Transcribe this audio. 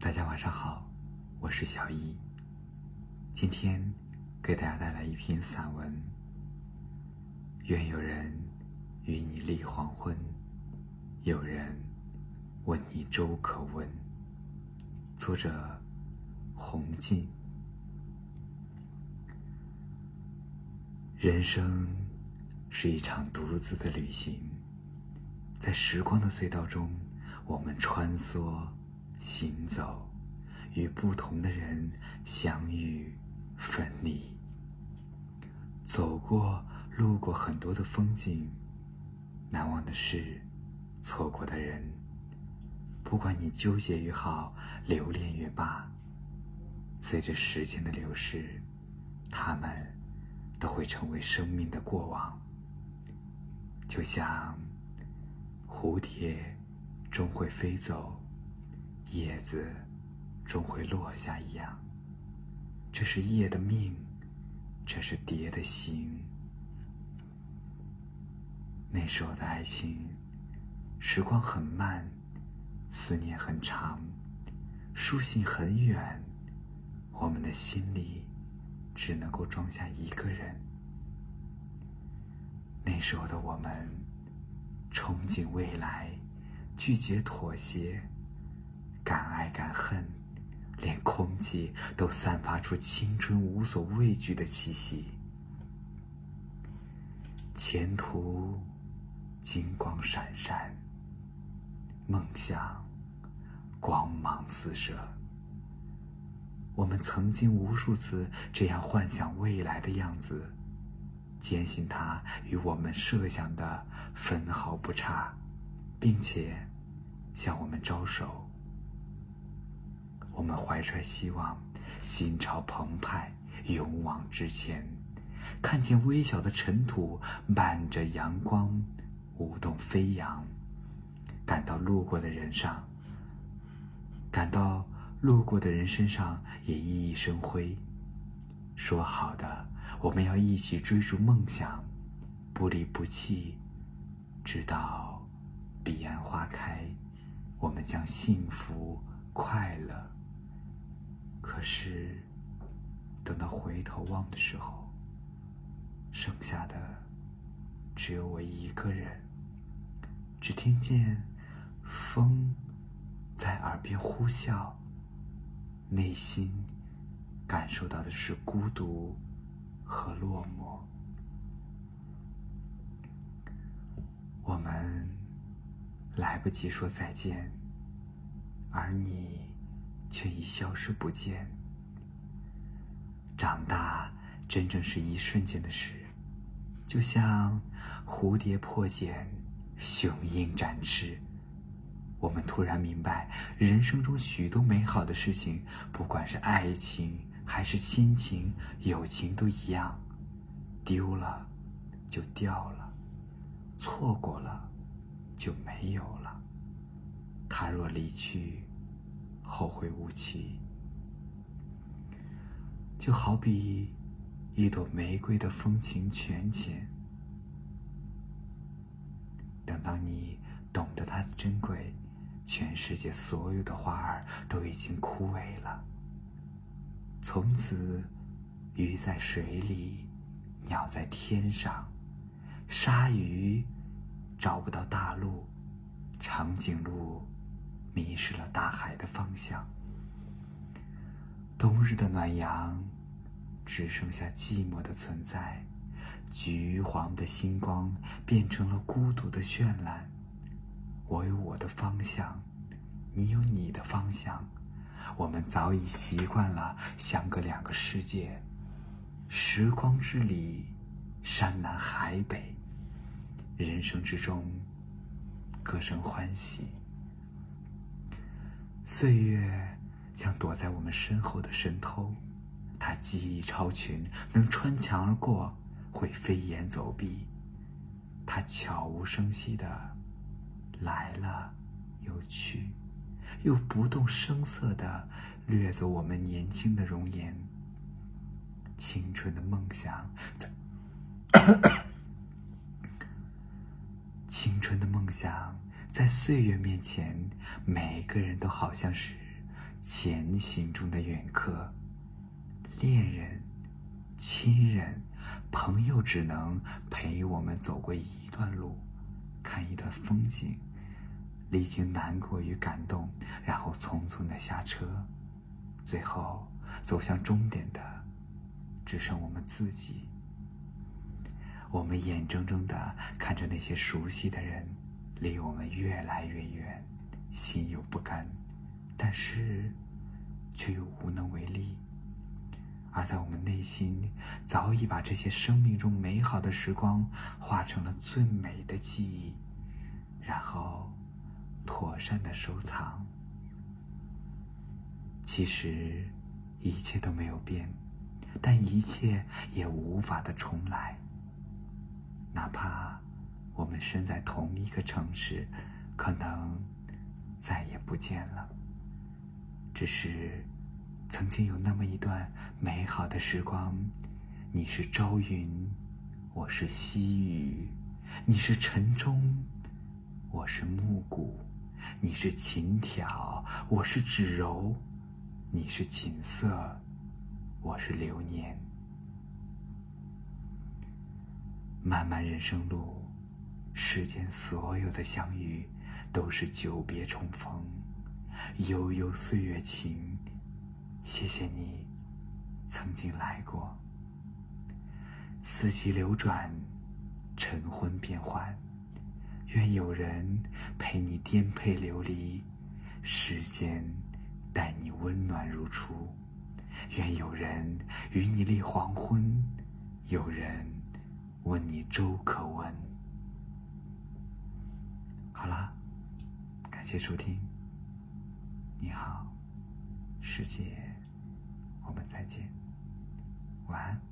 大家晚上好，我是小易。今天给大家带来一篇散文。愿有人与你立黄昏，有人问你粥可温。作者：洪静。人生是一场独自的旅行，在时光的隧道中，我们穿梭。行走，与不同的人相遇、分离，走过、路过很多的风景，难忘的事，错过的人。不管你纠结与好，留恋也罢，随着时间的流逝，他们都会成为生命的过往。就像蝴蝶，终会飞走。叶子终会落下一样，这是叶的命，这是蝶的行。那时候的爱情，时光很慢，思念很长，书信很远，我们的心里只能够装下一个人。那时候的我们，憧憬未来，拒绝妥协。敢爱敢恨，连空气都散发出青春无所畏惧的气息。前途金光闪闪，梦想光芒四射。我们曾经无数次这样幻想未来的样子，坚信它与我们设想的分毫不差，并且向我们招手。我们怀揣希望，心潮澎湃，勇往直前。看见微小的尘土伴着阳光舞动飞扬，感到路过的人上，感到路过的人身上也熠熠生辉。说好的，我们要一起追逐梦想，不离不弃，直到彼岸花开，我们将幸福快乐。可是，等到回头望的时候，剩下的只有我一个人。只听见风在耳边呼啸，内心感受到的是孤独和落寞。我们来不及说再见，而你。却已消失不见。长大真正是一瞬间的事，就像蝴蝶破茧，雄鹰展翅。我们突然明白，人生中许多美好的事情，不管是爱情还是亲情、友情，都一样，丢了就掉了，错过了就没有了。他若离去。后会无期，就好比一朵玫瑰的风情全浅。等到你懂得它的珍贵，全世界所有的花儿都已经枯萎了。从此，鱼在水里，鸟在天上，鲨鱼找不到大陆，长颈鹿。迷失了大海的方向。冬日的暖阳，只剩下寂寞的存在。橘黄的星光变成了孤独的绚烂。我有我的方向，你有你的方向。我们早已习惯了相隔两个世界。时光之里，山南海北，人生之中，各生欢喜。岁月像躲在我们身后的神偷，他技艺超群，能穿墙而过，会飞檐走壁。他悄无声息的来了又去，又不动声色的掠走我们年轻的容颜。青春的梦想在，青春的梦想。在岁月面前，每个人都好像是前行中的远客，恋人、亲人、朋友只能陪我们走过一段路，看一段风景，历经难过与感动，然后匆匆的下车，最后走向终点的，只剩我们自己。我们眼睁睁的看着那些熟悉的人离我们越来越远，心有不甘。但是，却又无能为力。而在我们内心，早已把这些生命中美好的时光化成了最美的记忆，然后妥善的收藏。其实，一切都没有变，但一切也无法的重来。哪怕我们身在同一个城市，可能再也不见了。只是，曾经有那么一段美好的时光，你是朝云，我是夕雨；你是晨钟，我是暮鼓；你是琴挑，我是指柔；你是锦瑟，我是流年。漫漫人生路，世间所有的相遇，都是久别重逢。悠悠岁月情，谢谢你曾经来过。四季流转，晨昏变幻，愿有人陪你颠沛流离，时间待你温暖如初。愿有人与你立黄昏，有人问你粥可温。好了，感谢收听。你好，世界，我们再见，晚安。